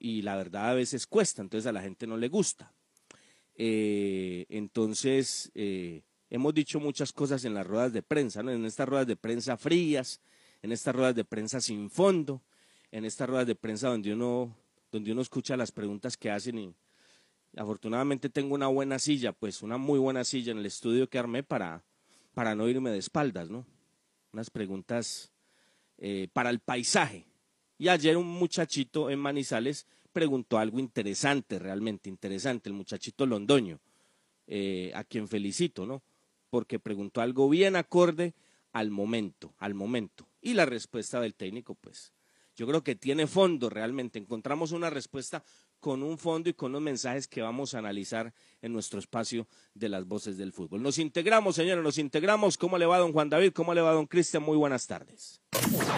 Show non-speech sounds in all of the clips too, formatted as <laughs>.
y la verdad a veces cuesta, entonces a la gente no le gusta. Eh, entonces, eh, hemos dicho muchas cosas en las ruedas de prensa, ¿no? en estas ruedas de prensa frías, en estas ruedas de prensa sin fondo, en estas ruedas de prensa donde uno, donde uno escucha las preguntas que hacen y afortunadamente tengo una buena silla, pues una muy buena silla en el estudio que armé para, para no irme de espaldas, ¿no? Unas preguntas eh, para el paisaje. Y ayer un muchachito en Manizales preguntó algo interesante, realmente interesante, el muchachito Londoño, eh, a quien felicito, ¿no? Porque preguntó algo bien acorde al momento, al momento. Y la respuesta del técnico, pues, yo creo que tiene fondo realmente. Encontramos una respuesta con un fondo y con los mensajes que vamos a analizar en nuestro espacio de las voces del fútbol. Nos integramos, señores, nos integramos. ¿Cómo le va don Juan David? ¿Cómo le va don Cristian? Muy buenas tardes.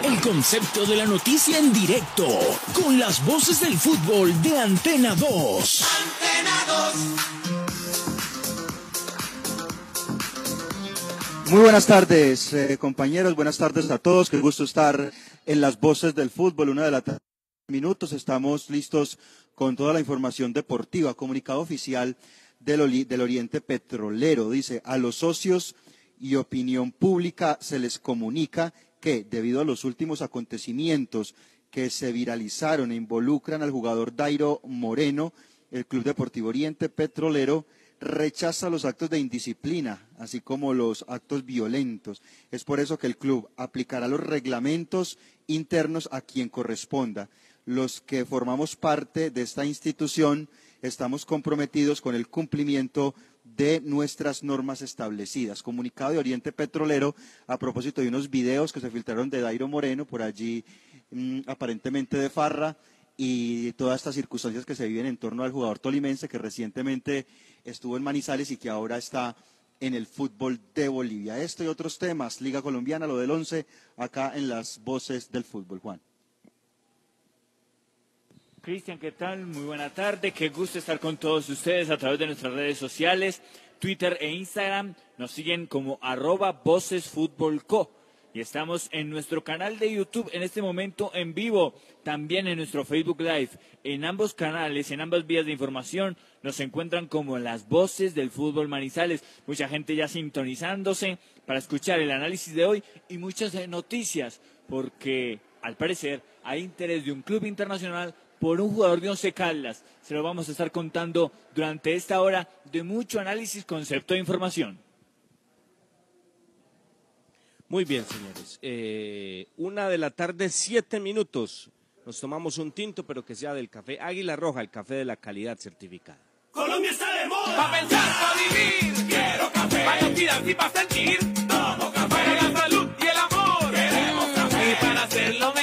El concepto de la noticia en directo, con las voces del fútbol de Antena 2. Antena 2. Muy buenas tardes, eh, compañeros. Buenas tardes a todos. Qué gusto estar en las voces del fútbol. Una de las minutos. Estamos listos con toda la información deportiva. Comunicado oficial del, Oriente Petrolero. Dice, a los socios y opinión pública se les comunica que, debido a los últimos acontecimientos que se viralizaron e involucran al jugador Dairo Moreno, el Club Deportivo Oriente Petrolero rechaza los actos de indisciplina, así como los actos violentos. Es por eso que el club aplicará los reglamentos internos a quien corresponda. Los que formamos parte de esta institución estamos comprometidos con el cumplimiento de nuestras normas establecidas. Comunicado de Oriente Petrolero a propósito de unos videos que se filtraron de Dairo Moreno, por allí mm, aparentemente de Farra, y todas estas circunstancias que se viven en torno al jugador tolimense que recientemente estuvo en Manizales y que ahora está en el fútbol de Bolivia. Esto y otros temas, Liga Colombiana, lo del once, acá en las voces del fútbol. Juan. Cristian, ¿qué tal? Muy buena tarde. Qué gusto estar con todos ustedes a través de nuestras redes sociales, Twitter e Instagram. Nos siguen como arroba vocesfutbolco y estamos en nuestro canal de YouTube en este momento en vivo, también en nuestro Facebook Live. En ambos canales, en ambas vías de información, nos encuentran como las voces del fútbol Manizales. Mucha gente ya sintonizándose para escuchar el análisis de hoy y muchas noticias, porque al parecer hay interés de un club internacional por un jugador de Once Caldas. Se lo vamos a estar contando durante esta hora de mucho análisis, concepto e información. Muy bien, señores. Eh, una de la tarde, siete minutos. Nos tomamos un tinto, pero que sea del café Águila Roja, el café de la calidad certificada. Colombia está de moda. Pa' pensar, pa' vivir. Quiero café. Para respirar y para sentir. Tomo café. Para la salud y el amor. Queremos café. Y para hacerlo mejor.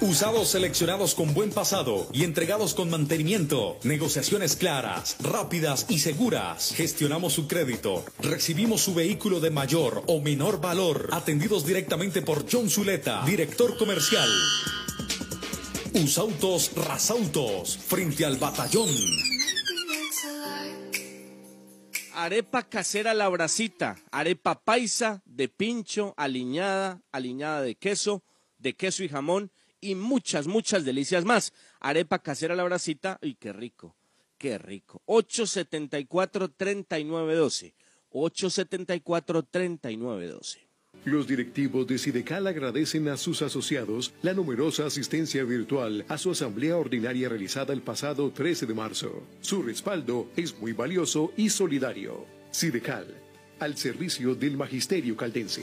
Usados seleccionados con buen pasado y entregados con mantenimiento. Negociaciones claras, rápidas y seguras. Gestionamos su crédito. Recibimos su vehículo de mayor o menor valor. Atendidos directamente por John Zuleta, director comercial. Usautos Rasautos, frente al batallón. Arepa casera la bracita, arepa paisa de pincho, aliñada, aliñada de queso, de queso y jamón y muchas, muchas delicias más. Arepa casera la bracita, y qué rico, qué rico. 874-3912. 874-3912. Los directivos de Sidecal agradecen a sus asociados la numerosa asistencia virtual a su asamblea ordinaria realizada el pasado 13 de marzo. Su respaldo es muy valioso y solidario. Sidecal, al servicio del magisterio caldense.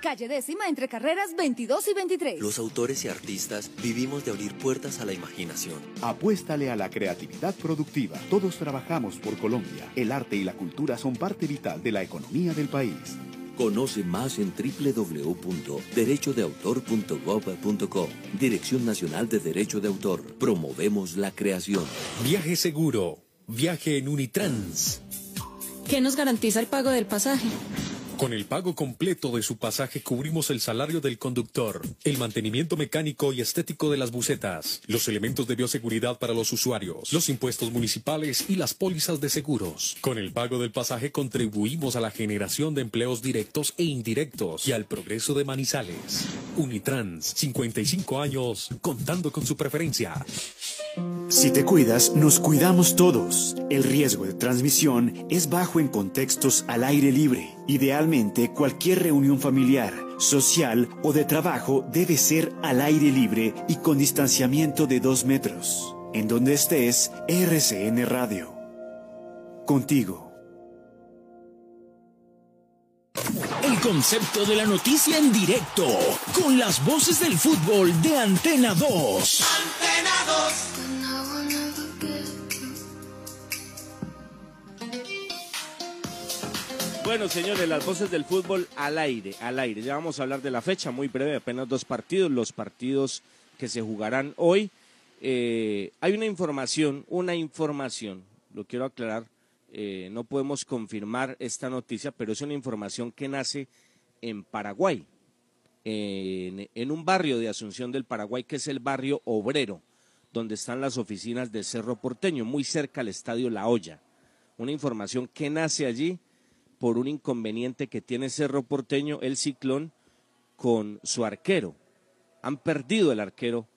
Calle décima entre carreras 22 y 23. Los autores y artistas vivimos de abrir puertas a la imaginación. Apuéstale a la creatividad productiva. Todos trabajamos por Colombia. El arte y la cultura son parte vital de la economía del país. Conoce más en www.derechodeautor.gov.co. Dirección Nacional de Derecho de Autor. Promovemos la creación. Viaje seguro. Viaje en Unitrans. ¿Qué nos garantiza el pago del pasaje? Con el pago completo de su pasaje cubrimos el salario del conductor, el mantenimiento mecánico y estético de las bucetas, los elementos de bioseguridad para los usuarios, los impuestos municipales y las pólizas de seguros. Con el pago del pasaje contribuimos a la generación de empleos directos e indirectos y al progreso de Manizales. Unitrans, 55 años, contando con su preferencia. Si te cuidas, nos cuidamos todos. El riesgo de transmisión es bajo en contextos al aire libre. Idealmente, cualquier reunión familiar, social o de trabajo debe ser al aire libre y con distanciamiento de dos metros. En donde estés, RCN Radio. Contigo. El concepto de la noticia en directo, con las voces del fútbol de Antena 2. Antena 2. Bueno, señores, las voces del fútbol al aire, al aire. Ya vamos a hablar de la fecha, muy breve, apenas dos partidos, los partidos que se jugarán hoy. Eh, hay una información, una información, lo quiero aclarar, eh, no podemos confirmar esta noticia, pero es una información que nace en Paraguay, en, en un barrio de Asunción del Paraguay, que es el barrio obrero, donde están las oficinas de Cerro Porteño, muy cerca al estadio La Hoya. Una información que nace allí por un inconveniente que tiene Cerro Porteño, el Ciclón, con su arquero. Han perdido el arquero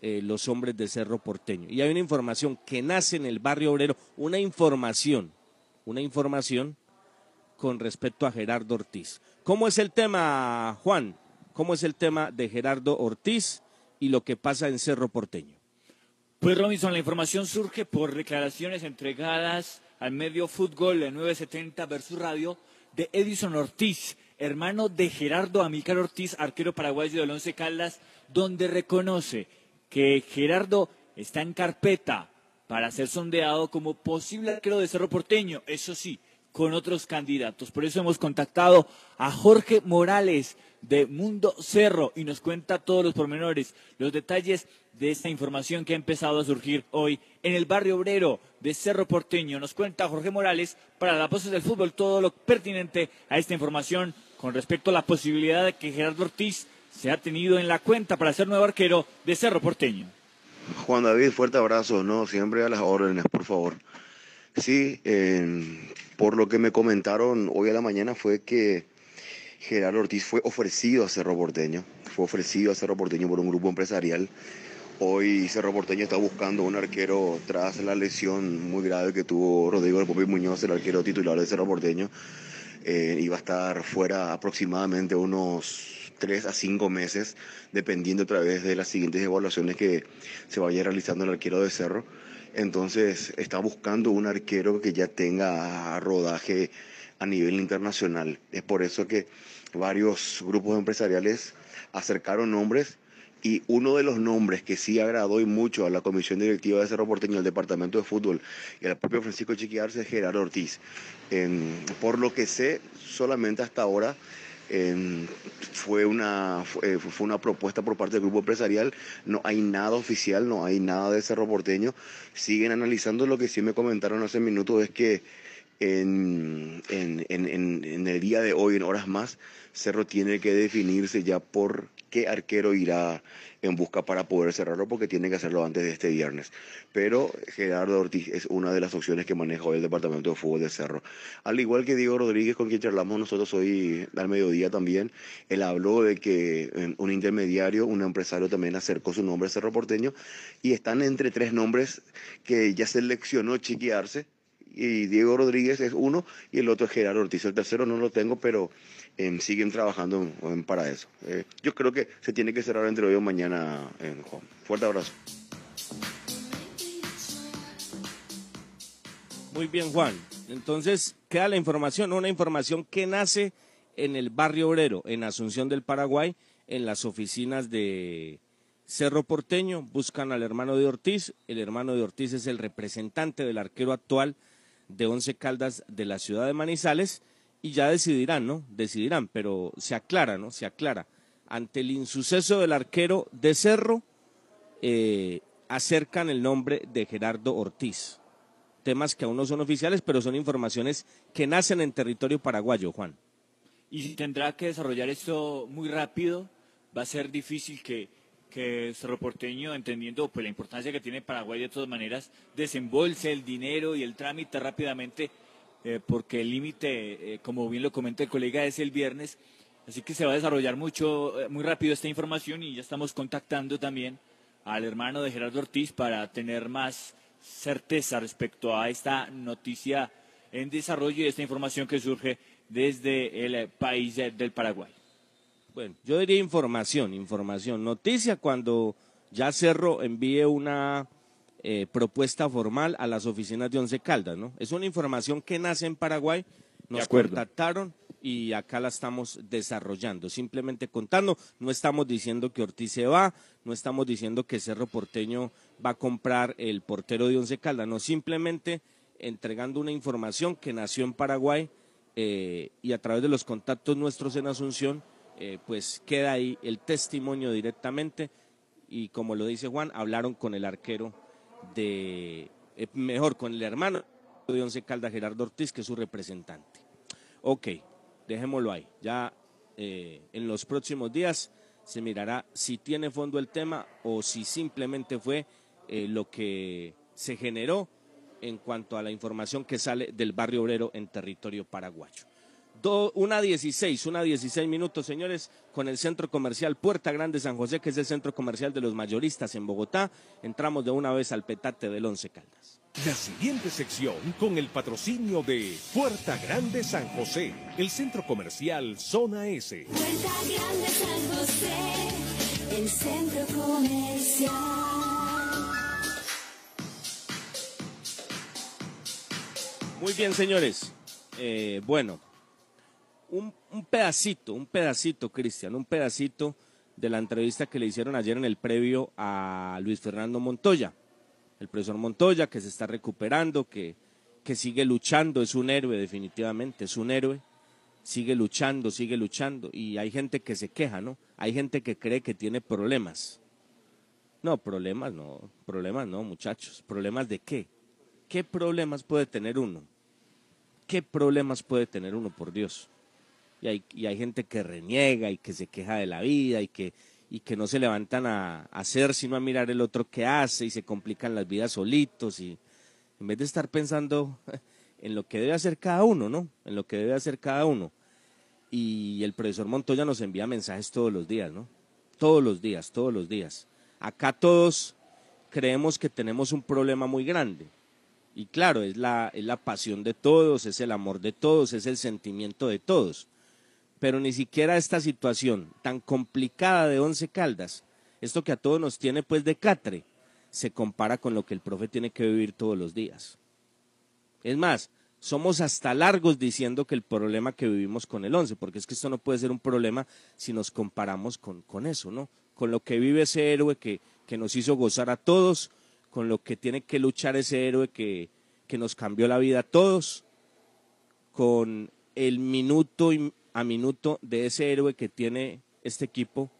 eh, los hombres de Cerro Porteño. Y hay una información que nace en el barrio obrero, una información, una información con respecto a Gerardo Ortiz. ¿Cómo es el tema, Juan? ¿Cómo es el tema de Gerardo Ortiz y lo que pasa en Cerro Porteño? Pues Robinson, la información surge por declaraciones entregadas al medio fútbol de 970 versus radio de Edison Ortiz, hermano de Gerardo Amícar Ortiz, arquero paraguayo del Once Caldas, donde reconoce que Gerardo está en carpeta para ser sondeado como posible arquero de Cerro Porteño, eso sí, con otros candidatos. Por eso hemos contactado a Jorge Morales de Mundo Cerro y nos cuenta todos los pormenores, los detalles de esta información que ha empezado a surgir hoy en el barrio obrero de Cerro Porteño. Nos cuenta Jorge Morales para las voces del fútbol todo lo pertinente a esta información con respecto a la posibilidad de que Gerardo Ortiz se ha tenido en la cuenta para ser nuevo arquero de Cerro Porteño. Juan David, fuerte abrazo, ¿no? Siempre a las órdenes, por favor. Sí, por lo que me comentaron hoy a la mañana fue que Gerardo Ortiz fue ofrecido a Cerro Porteño, fue ofrecido a Cerro Porteño por un grupo empresarial. Hoy Cerro Porteño está buscando un arquero tras la lesión muy grave que tuvo Rodrigo del Popi Muñoz, el arquero titular de Cerro Porteño. Eh, iba a estar fuera aproximadamente unos tres a cinco meses, dependiendo otra vez de las siguientes evaluaciones que se vaya realizando el arquero de Cerro. Entonces está buscando un arquero que ya tenga rodaje a nivel internacional. Es por eso que varios grupos empresariales acercaron nombres y uno de los nombres que sí agradó y mucho a la comisión directiva de Cerro Porteño, al departamento de fútbol y al propio Francisco Chiquiarse es Gerardo Ortiz. por lo que sé, solamente hasta ahora fue, una, fue, una propuesta por parte del grupo empresarial, no hay nada oficial, no hay nada de Cerro Porteño. Siguen analizando lo que sí me comentaron hace minutos, es que en, en, el día de hoy, en horas más, Cerro tiene que definirse ya por qué arquero irá en busca para poder cerrarlo, porque tiene que hacerlo antes de este viernes. Pero Gerardo Ortiz es una de las opciones que maneja hoy el Departamento de Fútbol de Cerro. Al igual que Diego Rodríguez, con quien charlamos nosotros hoy al mediodía también, él habló de que eh, un intermediario, un empresario también acercó su nombre a Cerro Porteño, y están entre tres nombres que ya seleccionó Chiquiarse y Diego Rodríguez es uno y el otro es Gerardo Ortiz. El tercero no lo tengo, pero em, siguen trabajando para eso. Eh, yo creo que se tiene que cerrar entre hoy o mañana, em, Juan. Fuerte abrazo. Muy bien, Juan. Entonces, queda la información, una información que nace en el barrio obrero, en Asunción del Paraguay, en las oficinas de Cerro Porteño, buscan al hermano de Ortiz. El hermano de Ortiz es el representante del arquero actual de Once Caldas de la ciudad de Manizales y ya decidirán, ¿no? Decidirán, pero se aclara, ¿no? Se aclara. Ante el insuceso del arquero de Cerro, eh, acercan el nombre de Gerardo Ortiz. Temas que aún no son oficiales, pero son informaciones que nacen en territorio paraguayo, Juan. Y si tendrá que desarrollar esto muy rápido, va a ser difícil que, que Cerro Porteño, entendiendo pues, la importancia que tiene Paraguay de todas maneras, desembolse el dinero y el trámite rápidamente, eh, porque el límite, eh, como bien lo comenta el colega, es el viernes. Así que se va a desarrollar mucho, eh, muy rápido esta información y ya estamos contactando también al hermano de Gerardo Ortiz para tener más certeza respecto a esta noticia en desarrollo y esta información que surge desde el país de- del Paraguay. Bueno, yo diría información, información. Noticia cuando ya Cerro envíe una eh, propuesta formal a las oficinas de Once Caldas, ¿no? Es una información que nace en Paraguay, nos contactaron y acá la estamos desarrollando, simplemente contando, no estamos diciendo que Ortiz se va, no estamos diciendo que Cerro Porteño va a comprar el portero de Once Caldas, no, simplemente entregando una información que nació en Paraguay eh, y a través de los contactos nuestros en Asunción, eh, pues queda ahí el testimonio directamente y como lo dice Juan, hablaron con el arquero de, eh, mejor, con el hermano de Once Caldas, Gerardo Ortiz, que es su representante. Ok, dejémoslo ahí. Ya eh, en los próximos días se mirará si tiene fondo el tema o si simplemente fue lo que se generó en cuanto a la información que sale del barrio obrero en territorio paraguayo. Do- una 16, una 16 minutos, señores, con el centro comercial Puerta Grande San José, que es el centro comercial de los mayoristas en Bogotá. Entramos de una vez al petate del Once Caldas. La siguiente sección con el patrocinio de Puerta Grande San José, el centro comercial Zona S. Puerta Grande San José, el centro comercial. Muy bien, señores. Eh, bueno, un, un pedacito, un pedacito, Cristian, un pedacito de la entrevista que le hicieron ayer en el previo a Luis Fernando Montoya. El profesor Montoya, que se está recuperando, que, que sigue luchando, es un héroe definitivamente, es un héroe. Sigue luchando, sigue luchando. Y hay gente que se queja, ¿no? Hay gente que cree que tiene problemas. No, problemas no, problemas no, muchachos. ¿Problemas de qué? ¿Qué problemas puede tener uno? ¿Qué problemas puede tener uno, por Dios? Y hay, y hay gente que reniega y que se queja de la vida y que, y que no se levantan a, hacer sino a mirar el otro que hace y se complican las vidas solitos y en vez de estar pensando <laughs> en lo que debe hacer cada uno, ¿no? En lo que debe hacer cada uno. Y el profesor Montoya nos envía mensajes todos los días, ¿no? Todos los días, todos los días. Acá todos creemos que tenemos un problema muy grande. Y claro, es la, es la pasión de todos, es el amor de todos, es el sentimiento de todos. Pero ni siquiera esta situación tan complicada de Once Caldas, esto que a todos nos tiene pues de catre, se compara con lo que el profe tiene que vivir todos los días. Es más, somos hasta largos diciendo que el problema que vivimos con el once, porque es que esto no puede ser un problema si nos comparamos con, con eso, ¿no? Con lo que vive ese héroe que, que nos hizo gozar a todos, con lo que tiene que luchar ese héroe que, que nos cambió la vida a todos, con el minuto y- a minuto de ese héroe que tiene este equipo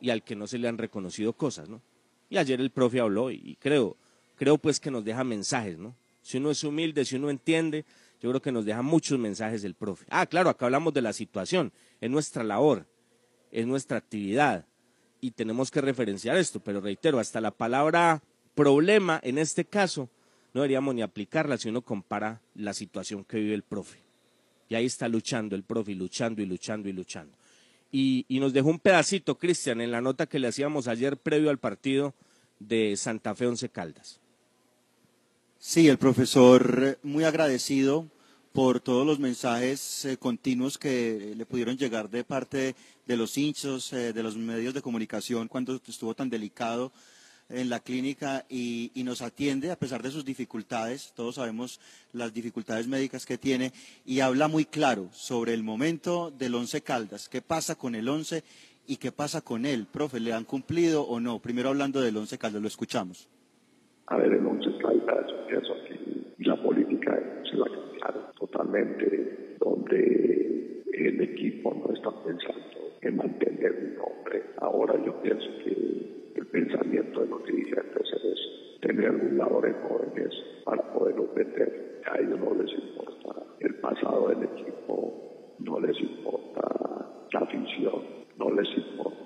y al que no se le han reconocido cosas, ¿no? Y ayer el profe habló y, creo, creo pues que nos deja mensajes, ¿no? Si uno es humilde, si uno entiende, yo creo que nos deja muchos mensajes el profe. Ah, claro, acá hablamos de la situación, es nuestra labor, es nuestra actividad y tenemos que referenciar esto, pero reitero, hasta la palabra problema en este caso no deberíamos ni aplicarla si uno compara la situación que vive el profe. Y ahí está luchando el profe, luchando y luchando y luchando. Y, nos dejó un pedacito, Cristian, en la nota que le hacíamos ayer previo al partido de Santa Fe Once Caldas. Sí, el profesor muy agradecido por todos los mensajes eh, continuos que le pudieron llegar de parte de los hinchos, eh, de los medios de comunicación cuando estuvo tan delicado en la clínica y, y, nos atiende a pesar de sus dificultades. Todos sabemos las dificultades médicas que tiene y habla muy claro sobre el momento del Once Caldas, qué pasa con el Once y qué pasa con él. Profe, ¿le han cumplido o no? Primero hablando del Once Caldas, lo escuchamos. A ver, el Once Caldas, pienso que la política se va a cambiar totalmente, donde el equipo no está pensando en mantener un nombre. Ahora yo pienso que el pensamiento de los dirigentes es tener jugadores jóvenes para poderlos vender. A ellos no les importa el pasado del equipo, no les importa la afición, no les importa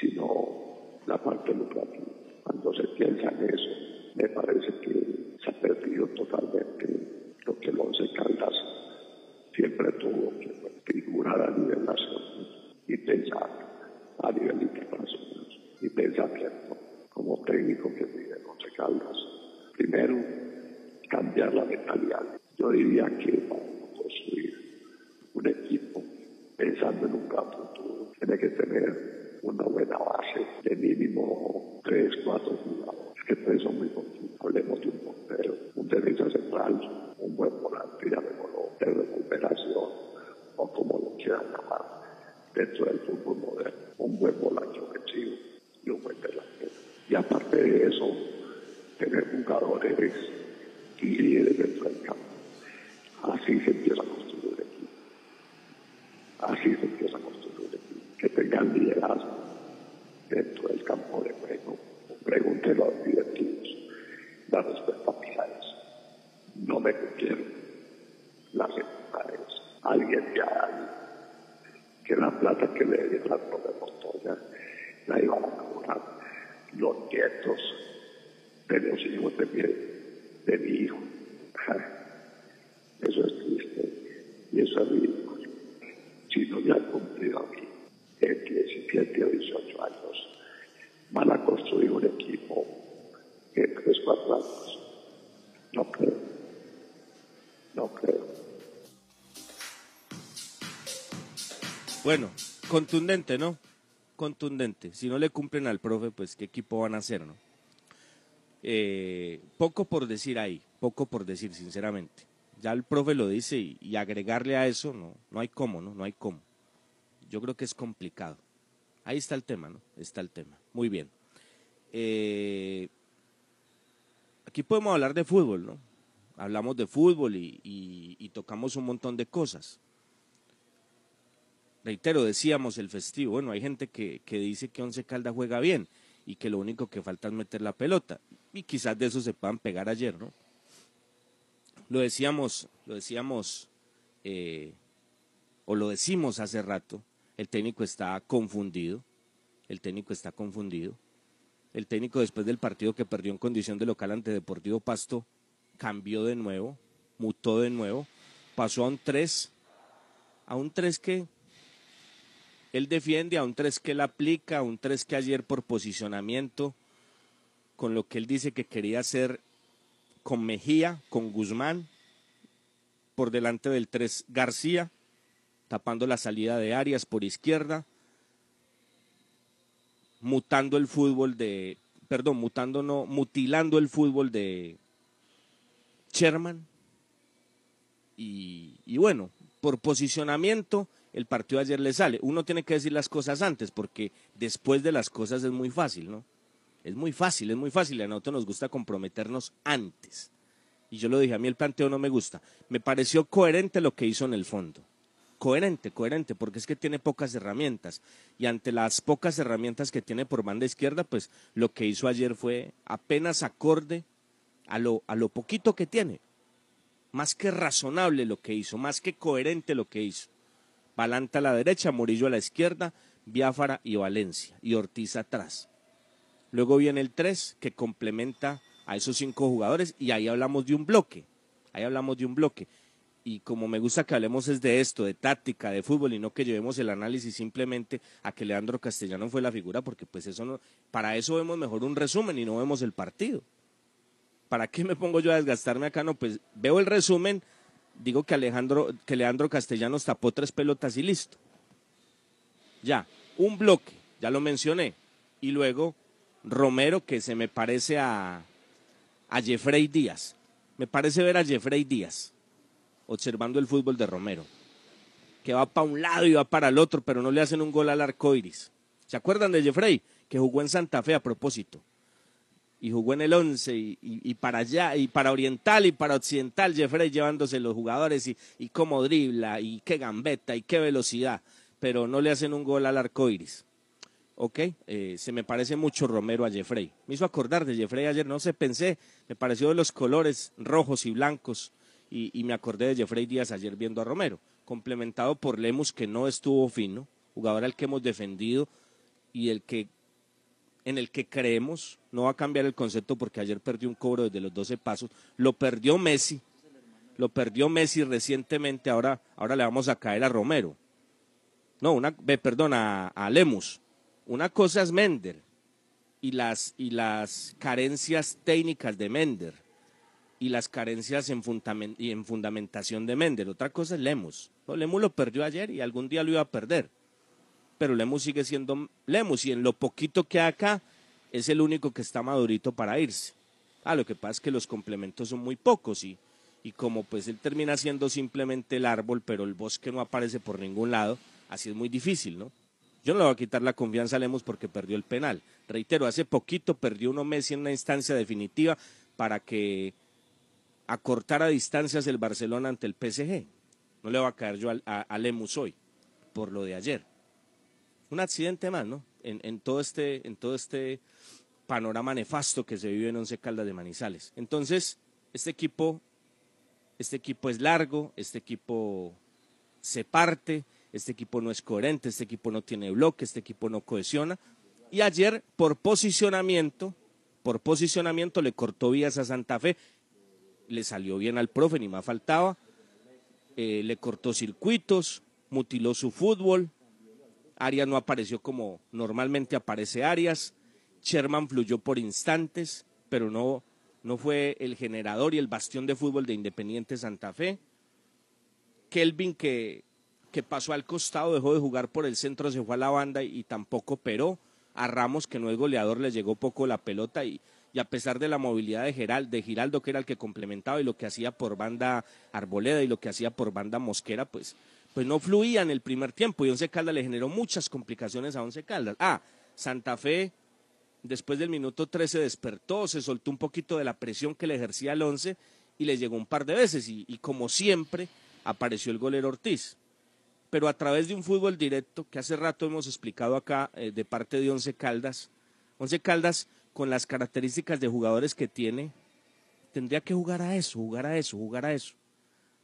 sino la parte lucrativa. Cuando se piensa en eso, me parece que se ha perdido totalmente lo que el Once siempre tuvo, que figurar a nivel nacional y pensar a nivel internacional y pensamiento como técnico que en Once Caldas. Primero, cambiar la mentalidad. Yo diría que para construir un equipo pensando en un gran futuro, tiene que tener una buena base de mínimo tres, cuatro jugadores, que son muy poquitos. Hablemos de un portero, un defensa central, un buen volante, llamémoslo, de recuperación, o como lo quieran llamar, dentro del fútbol moderno, un buen volante ofensivo y un buen delantero. Y aparte de eso, tener jugadores y líderes dentro del campo. Así se empieza a construir el equipo. Así se empieza a construir el equipo. Que tengan liderazgo dentro del campo de juego. Pregúntelo a los directivos. La respuesta mía es, no me cumplieron las es Alguien ya que la plata que le dieron a de Montoya la iban a cobrar los nietos de los hijos de mi, de mi hijo. <laughs> Eso es triste y eso es ridículo. Si no me han cumplido a mí en 17 o 18 años, van a construir un equipo en 3, 4 años. No creo. No creo. Bueno, contundente, ¿no? Contundente. Si no le cumplen al profe, pues qué equipo van a hacer, ¿no? Eh, poco por decir ahí, poco por decir, sinceramente. Ya el profe lo dice y, y, agregarle a eso, no, no hay cómo, ¿no? No hay cómo. Yo creo que es complicado. Ahí está el tema, ¿no? Está el tema. Muy bien. Eh, aquí podemos hablar de fútbol, ¿no? Hablamos de fútbol y, tocamos un montón de cosas reitero, decíamos el festivo, bueno, hay gente que, que, dice que Once Caldas juega bien y que lo único que falta es meter la pelota. Y quizás de eso se puedan pegar ayer, ¿no? Lo decíamos, lo decíamos, eh, o lo decimos hace rato, el técnico está confundido, el técnico está confundido. El técnico después del partido que perdió en condición de local ante Deportivo Pasto, cambió de nuevo, mutó de nuevo, pasó a un 3, a un 3 que él defiende a un 3 que él aplica, a un 3 que ayer por posicionamiento, con lo que él dice que quería hacer con Mejía, con Guzmán, por delante del 3 García, tapando la salida de Arias por izquierda, mutando el fútbol de, perdón, mutando no, mutilando el fútbol de Sherman. Y, bueno, por posicionamiento, el partido ayer le sale. Uno tiene que decir las cosas antes, porque después de las cosas es muy fácil, ¿no? Es muy fácil, es muy fácil. A nosotros nos gusta comprometernos antes. Y yo lo dije, a mí el planteo no me gusta. Me pareció coherente lo que hizo en el fondo. Coherente, coherente, porque es que tiene pocas herramientas. Y ante las pocas herramientas que tiene por banda izquierda, pues lo que hizo ayer fue apenas acorde a lo, a lo poquito que tiene. Más que razonable lo que hizo, más que coherente lo que hizo. Balanta a la derecha, Murillo a la izquierda, Biafara y Valencia, y Ortiz atrás. Luego viene el 3 que complementa a esos cinco jugadores y ahí hablamos de un bloque. Ahí hablamos de un bloque. Y como me gusta que hablemos es de esto, de táctica, de fútbol y no que llevemos el análisis simplemente a que Leandro Castellano fue la figura, porque pues eso no, para eso vemos mejor un resumen y no vemos el partido. ¿Para qué me pongo yo a desgastarme acá? No, pues veo el resumen, digo que Alejandro, que Leandro Castellanos tapó tres pelotas y listo. Ya, un bloque, ya lo mencioné. Y luego Romero, que se me parece a, a Jeffrey Díaz. Me parece ver a Jeffrey Díaz observando el fútbol de Romero. Que va para un lado y va para el otro, pero no le hacen un gol al arco iris. ¿Se acuerdan de Jeffrey? Que jugó en Santa Fe a propósito. Y jugó en el 11 y, para allá, y para Oriental y para Occidental, Jeffrey llevándose los jugadores y, y cómo dribla, y qué gambeta, y qué velocidad. Pero no le hacen un gol al arco iris. Ok, eh, se me parece mucho Romero a Jeffrey. Me hizo acordar de Jeffrey ayer, no sé, pensé, me pareció de los colores rojos y blancos y, me acordé de Jeffrey Díaz ayer viendo a Romero, complementado por Lemus que no estuvo fino, jugador al que hemos defendido y el que en el que creemos, no va a cambiar el concepto porque ayer perdió un cobro desde los 12 pasos, lo perdió Messi, lo perdió Messi recientemente, ahora, ahora le vamos a caer a Romero. No, una, perdón, a, a Lemus. Una cosa es Mender y las, y las carencias técnicas de Mender y las carencias en, fundamen- y en fundamentación de Mender. Otra cosa es Lemus. No, Lemus lo perdió ayer y algún día lo iba a perder. Pero Lemus sigue siendo Lemus y en lo poquito que hay acá es el único que está madurito para irse. Ah, lo que pasa es que los complementos son muy pocos y, y como pues él termina siendo simplemente el árbol, pero el bosque no aparece por ningún lado, así es muy difícil, ¿no? Yo no le voy a quitar la confianza a Lemos porque perdió el penal. Reitero, hace poquito perdió uno Messi en una instancia definitiva para que acortara distancias el Barcelona ante el PSG. No le va a caer yo a, a Lemus hoy por lo de ayer. Un accidente más, ¿no? En, en todo este, en todo este panorama nefasto que se vive en Once Caldas de Manizales. Entonces, este equipo, este equipo es largo, este equipo se parte, este equipo no es coherente, este equipo no tiene bloque, este equipo no cohesiona. Y ayer, por posicionamiento, por posicionamiento le cortó vías a Santa Fe, le salió bien al profe, ni más faltaba, eh, le cortó circuitos, mutiló su fútbol, Arias no apareció como normalmente aparece Arias, Sherman fluyó por instantes, pero no, no fue el generador y el bastión de fútbol de Independiente Santa Fe. Kelvin que, que pasó al costado, dejó de jugar por el centro, se fue a la banda y, y tampoco operó. A Ramos, que no es goleador, le llegó poco la pelota y, y a pesar de la movilidad de, Geral, de Giraldo, que era el que complementaba y lo que hacía por banda Arboleda y lo que hacía por banda Mosquera, pues, pues no fluía en el primer tiempo y Once Caldas le generó muchas complicaciones a Once Caldas. Ah, Santa Fe después del minuto 13 despertó, se soltó un poquito de la presión que le ejercía el 11 y le llegó un par de veces y, y como siempre apareció el golero Ortiz. Pero a través de un fútbol directo que hace rato hemos explicado acá eh, de parte de Once Caldas, Once Caldas con las características de jugadores que tiene, tendría que jugar a eso, jugar a eso, jugar a eso.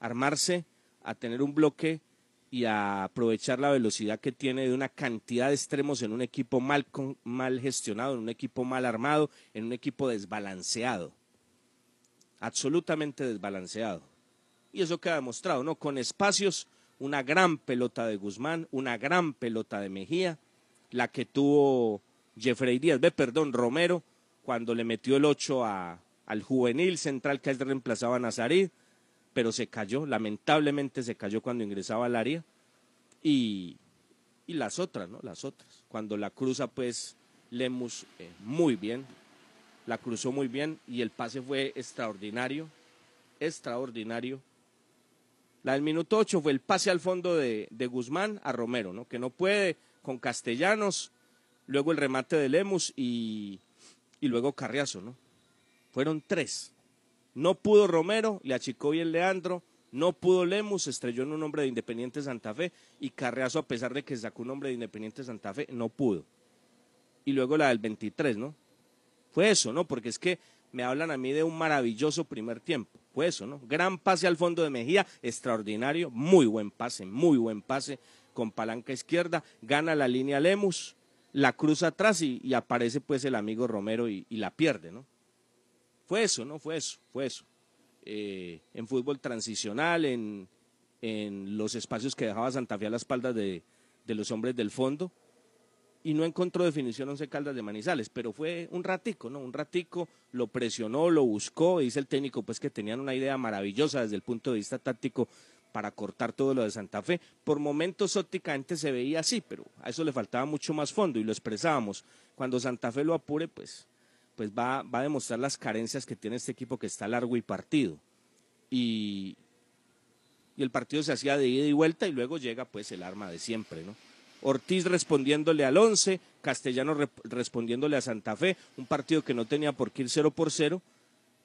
Armarse a tener un bloque y a aprovechar la velocidad que tiene de una cantidad de extremos en un equipo mal, con- mal gestionado, en un equipo mal armado, en un equipo desbalanceado. Absolutamente desbalanceado. Y eso queda demostrado, ¿no? Con espacios, una gran pelota de Guzmán, una gran pelota de Mejía, la que tuvo Jeffrey Díaz, ve, perdón, Romero, cuando le metió el 8 a, al juvenil central que él reemplazaba a Nazarí, pero se cayó, lamentablemente se cayó cuando ingresaba al área. Y, y las otras, ¿no? Las otras. Cuando la cruza, pues, Lemus eh, muy bien, la cruzó muy bien y el pase fue extraordinario, extraordinario. La del minuto 8 fue el pase al fondo de, de Guzmán a Romero, ¿no? Que no puede con Castellanos, luego el remate de Lemus y, y luego Carriazo, ¿no? Fueron tres. No pudo Romero, le achicó bien Leandro, no pudo Lemus, estrelló en un hombre de Independiente Santa Fe y Carriazo, a pesar de que sacó un hombre de Independiente Santa Fe, no pudo. Y luego la del 23, ¿no? Fue eso, ¿no? Porque es que me hablan a mí de un maravilloso primer tiempo. Fue eso, ¿no? Gran pase al fondo de Mejía, extraordinario, muy buen pase, muy buen pase con palanca izquierda, gana la línea Lemus, la cruza atrás y, y aparece pues el amigo Romero y, y la pierde, ¿no? Fue eso, ¿no? Fue eso, fue eso. Eh, en fútbol transicional, en, en los espacios que dejaba Santa Fe a la espalda de, de los hombres del fondo, y no encontró definición Once Caldas de Manizales, pero fue un ratico, ¿no? Un ratico, lo presionó, lo buscó, dice el técnico pues que tenían una idea maravillosa desde el punto de vista táctico para cortar todo lo de Santa Fe. Por momentos ópticamente se veía así, pero a eso le faltaba mucho más fondo y lo expresábamos. Cuando Santa Fe lo apure, pues, pues va, va a demostrar las carencias que tiene este equipo que está largo y partido. Y, y el partido se hacía de ida y vuelta y luego llega pues el arma de siempre, ¿no? Ortiz respondiéndole al 11, Castellano re- respondiéndole a Santa Fe, un partido que no tenía por qué ir 0 por 0,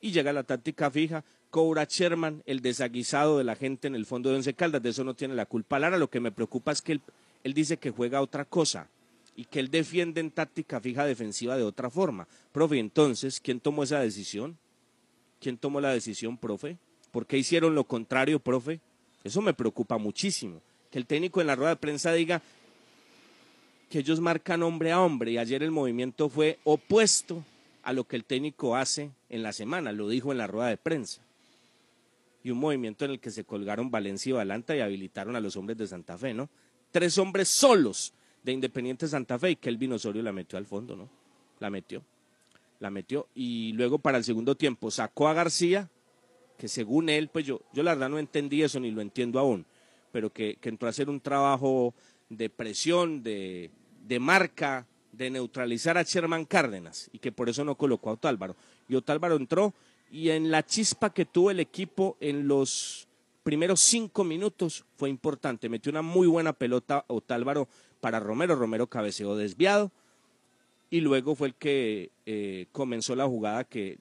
y llega la táctica fija, cobra Sherman, el desaguisado de la gente en el fondo de Once Caldas, de eso no tiene la culpa Lara, lo que me preocupa es que él, él dice que juega otra cosa y que él defiende en táctica fija defensiva de otra forma. Profe, entonces, ¿quién tomó esa decisión? ¿Quién tomó la decisión, profe? ¿Por qué hicieron lo contrario, profe? Eso me preocupa muchísimo. Que el técnico en la rueda de prensa diga que ellos marcan hombre a hombre y ayer el movimiento fue opuesto a lo que el técnico hace en la semana, lo dijo en la rueda de prensa. Y un movimiento en el que se colgaron Valencia y Balanta y habilitaron a los hombres de Santa Fe, ¿no? Tres hombres solos de Independiente Santa Fe y Kelvin Osorio la metió al fondo, ¿no? La metió, la metió. Y luego para el segundo tiempo sacó a García, que según él, pues yo, yo la verdad no entendí eso ni lo entiendo aún, pero que, que entró a hacer un trabajo de presión, de, de marca, de neutralizar a Sherman Cárdenas y que por eso no colocó a Otálvaro. Y Otálvaro entró y en la chispa que tuvo el equipo en los primeros cinco minutos fue importante. Metió una muy buena pelota Otálvaro para Romero, Romero cabeceó desviado y luego fue el que eh, comenzó la jugada que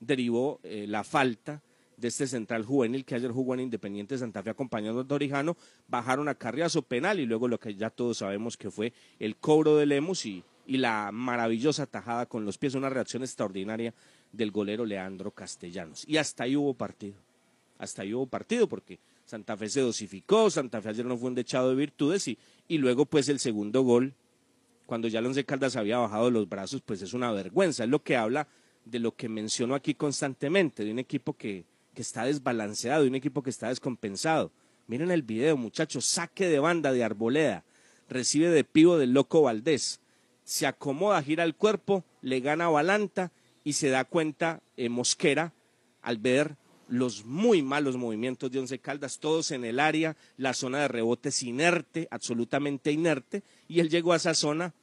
derivó eh, la falta de este central juvenil que ayer jugó en Independiente Santa Fe acompañando a Dorijano, bajaron a Carriazo penal y luego lo que ya todos sabemos que fue el cobro de Lemus y, y la maravillosa tajada con los pies, una reacción extraordinaria del golero Leandro Castellanos. Y hasta ahí hubo partido, hasta ahí hubo partido porque Santa Fe se dosificó, Santa Fe ayer no fue un dechado de virtudes y, y luego pues el segundo gol, cuando ya el Once Caldas había bajado los brazos, pues es una vergüenza, es lo que habla de lo que menciono aquí constantemente, de un equipo que, que está desbalanceado, de un equipo que está descompensado. Miren el video, muchachos, saque de banda de Arboleda, recibe de pivo del loco Valdés, se acomoda, gira el cuerpo, le gana a Balanta y se da cuenta eh, Mosquera al ver los muy malos movimientos de Once Caldas, todos en el área, la zona de rebote es inerte, absolutamente inerte, y él llegó a esa zona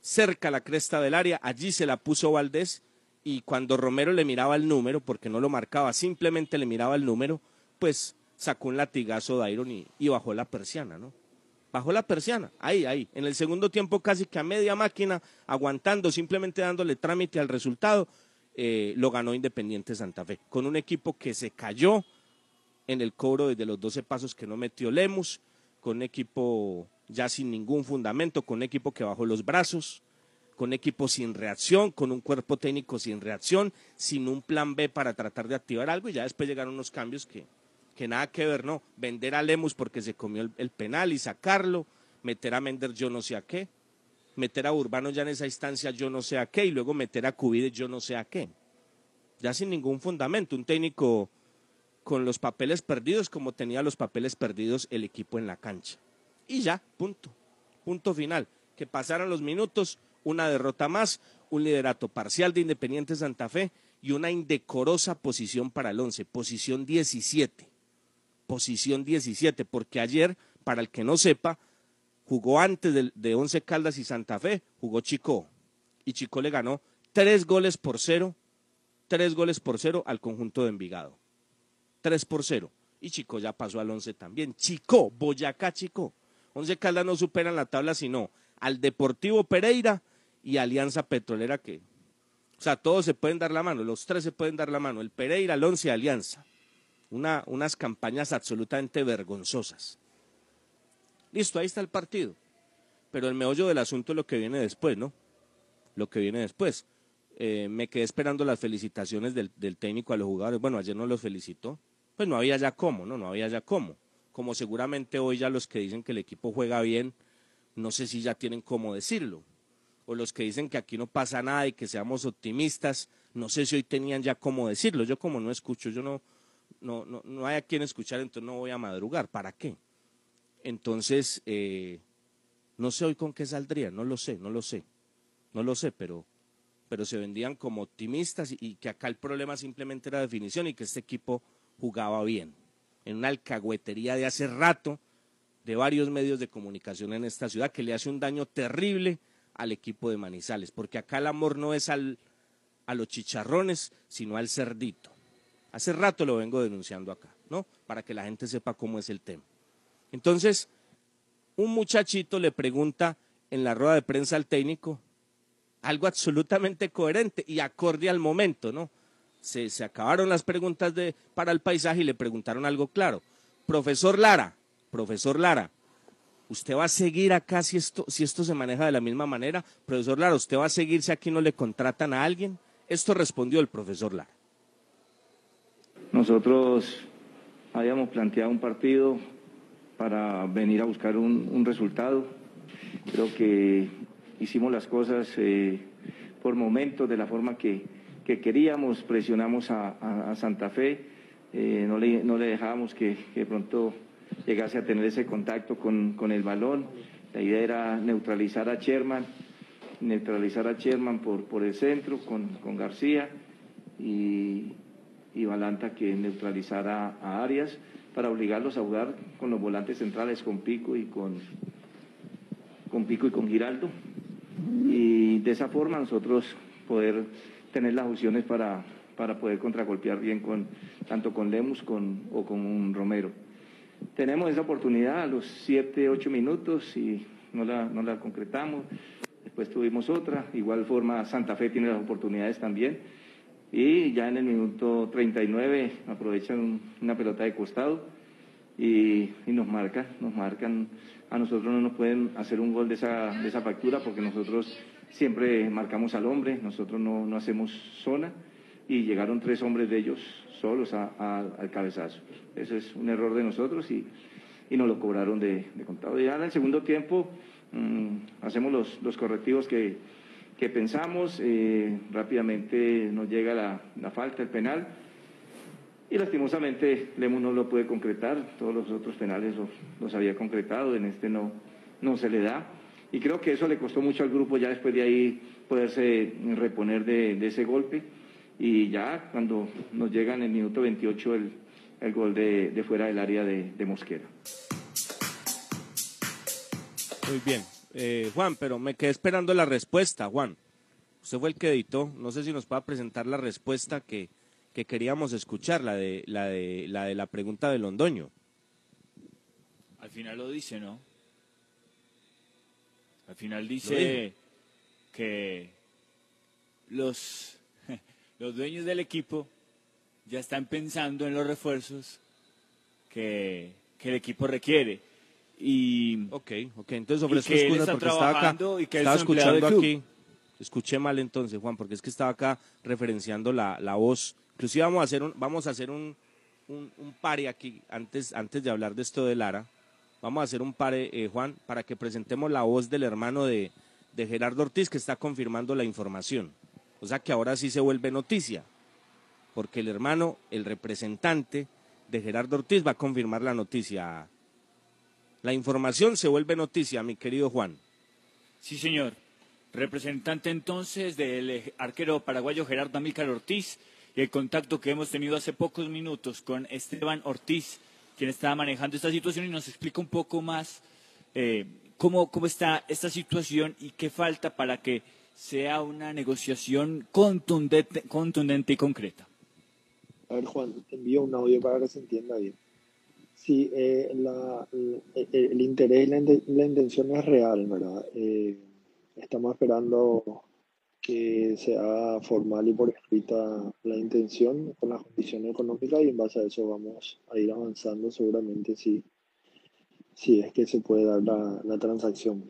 cerca a la cresta del área, allí se la puso Valdés y cuando Romero le miraba el número, porque no lo marcaba, simplemente le miraba el número, pues sacó un latigazo de Iron y, y bajó la persiana, ¿no? Bajó la persiana, ahí, ahí. En el segundo tiempo casi que a media máquina, aguantando, simplemente dándole trámite al resultado, eh, lo ganó Independiente Santa Fe, con un equipo que se cayó en el cobro desde los 12 pasos que no metió Lemus, con un equipo ya sin ningún fundamento, con un equipo que bajó los brazos, con un equipo sin reacción, con un cuerpo técnico sin reacción, sin un plan B para tratar de activar algo y ya después llegaron unos cambios que, que nada que ver, ¿no? Vender a Lemus porque se comió el, penal y sacarlo, meter a Mender yo no sé a qué, meter a Urbano ya en esa instancia yo no sé a qué y luego meter a Cubide yo no sé a qué. Ya sin ningún fundamento, un técnico con los papeles perdidos como tenía los papeles perdidos el equipo en la cancha. Y ya, punto, punto final. Que pasaran los minutos, una derrota más, un liderato parcial de Independiente Santa Fe y una indecorosa posición para el 11, posición 17. Posición 17, porque ayer, para el que no sepa, jugó antes de, de Once Caldas y Santa Fe, jugó Chico. Y Chico le ganó tres goles por cero, tres goles por cero al conjunto de Envigado. Tres por cero. Y Chico ya pasó al 11 también. Chico, Boyacá Chico. Once Caldas no supera en la tabla, sino al Deportivo Pereira y Alianza Petrolera que, o sea, todos se pueden dar la mano, los tres se pueden dar la mano, el Pereira, el Once y Alianza. Una, unas campañas absolutamente vergonzosas. Listo, ahí está el partido. Pero el meollo del asunto es lo que viene después, ¿no? Lo que viene después. Eh, me quedé esperando las felicitaciones del, del técnico a los jugadores. Bueno, ayer no los felicitó. Pues no había ya cómo, ¿no? No había ya cómo. Como seguramente hoy ya los que dicen que el equipo juega bien, no sé si ya tienen cómo decirlo. O los que dicen que aquí no pasa nada y que seamos optimistas, no sé si hoy tenían ya cómo decirlo. Yo como no escucho, yo no, no, no, no hay a quien escuchar, entonces no voy a madrugar. ¿Para qué? Entonces, eh, No sé hoy con qué saldría, no lo sé, no lo sé, no lo sé, pero, pero se vendían como optimistas y, y que acá el problema simplemente era definición y que este equipo jugaba bien. En una alcahuetería de hace rato de varios medios de comunicación en esta ciudad que le hace un daño terrible al equipo de Manizales, porque acá el amor no es al, a los chicharrones, sino al cerdito. Hace rato lo vengo denunciando acá, ¿no? Para que la gente sepa cómo es el tema. Entonces, un muchachito le pregunta en la rueda de prensa al técnico algo absolutamente coherente y acorde al momento, ¿no? Se, se acabaron las preguntas de, para el paisaje y le preguntaron algo claro. Profesor Lara, profesor Lara, ¿usted va a seguir acá si esto, si esto se maneja de la misma manera? Profesor Lara, ¿usted va a seguir si aquí no le contratan a alguien? Esto respondió el profesor Lara. Nosotros habíamos planteado un partido para venir a buscar un, resultado. Creo que hicimos las cosas eh, por momentos de la forma que, que queríamos, presionamos a, Santa Fe, eh, no, le, no le dejábamos que, que pronto llegase a tener ese contacto con, con el balón. La idea era neutralizar a Sherman, neutralizar a Sherman por, por el centro con, con García y, y Balanta que neutralizara a Arias para obligarlos a jugar con los volantes centrales, con Pico y con, con Pico y con Giraldo. Y de esa forma nosotros poder tener las opciones para, para poder contragolpear bien con, tanto con Lemus con, o con un Romero. Tenemos esa oportunidad a los 7, 8 minutos y no la, no la concretamos. Después tuvimos otra. Igual forma Santa Fe tiene las oportunidades también. Y ya en el minuto 39 aprovechan un- una pelota de costado y, y nos marcan, nos marcan. A nosotros no nos pueden hacer un gol de esa, de esa factura porque nosotros siempre marcamos al hombre, nosotros no, no hacemos zona y llegaron tres hombres de ellos solos a- a- al cabezazo. Eso es un error de nosotros y, y nos lo cobraron de, de contado. Ya en el segundo tiempo mm, hacemos los, los correctivos que, que pensamos, eh, rápidamente nos llega la, la falta, el penal, y lastimosamente Lemus no lo puede concretar, todos los otros penales los, los había concretado, en este no, no se le da. Y creo que eso le costó mucho al grupo ya después de ahí poderse reponer de, de ese golpe. Y ya cuando nos llega en el minuto 28 el, el gol de, de fuera del área de, de Mosquera. Muy bien. Eh, Juan, pero me quedé esperando la respuesta, Juan. Usted fue el que editó. No sé si nos pueda presentar la respuesta que, que queríamos escuchar, la de, la, de, la de la pregunta de Londoño. Al final lo dice, ¿no? Al final Lo dice que los, los dueños del equipo ya están pensando en los refuerzos que, que el equipo requiere. Y, ok, ok, entonces ofrezco excusas porque estaba acá, trabajando y que estaba escuchando aquí, escuché mal entonces, Juan, porque es que estaba acá referenciando la, la voz. Inclusive vamos a hacer un, vamos a hacer un, un, un pare aquí, antes, antes de hablar de esto de Lara, vamos a hacer un pare, eh, Juan, para que presentemos la voz del hermano de, de Gerardo Ortiz, que está confirmando la información. O sea que ahora sí se vuelve noticia, porque el hermano, el representante de Gerardo Ortiz va a confirmar la noticia. La información se vuelve noticia, mi querido Juan. Sí, señor. Representante entonces del arquero paraguayo Gerardo Amílcar Ortiz y el contacto que hemos tenido hace pocos minutos con Esteban Ortiz, quien estaba manejando esta situación y nos explica un poco más eh, cómo, cómo está esta situación y qué falta para que sea una negociación contundente, contundente y concreta. A ver, Juan, te envío un audio para que se entienda bien. Sí, eh, la, el, el interés y la, inte- la intención es real, ¿verdad? Eh, estamos esperando que sea formal y por escrita la intención con las condiciones económicas y en base a eso vamos a ir avanzando seguramente si, si es que se puede dar la transacción.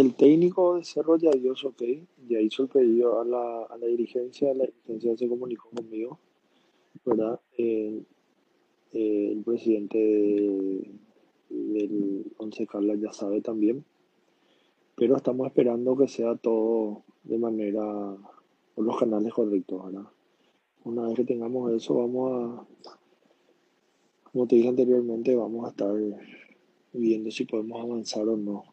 El técnico de Cerro ya dio ok, ya hizo el pedido a la, a la dirigencia, la dirigencia se comunicó conmigo, ¿verdad? El presidente de- del Once Caldas ya sabe también, pero estamos esperando que sea todo de manera, por los canales correctos, ¿verdad? Una vez que tengamos eso, vamos a, como te dije anteriormente, vamos a estar viendo si podemos avanzar o no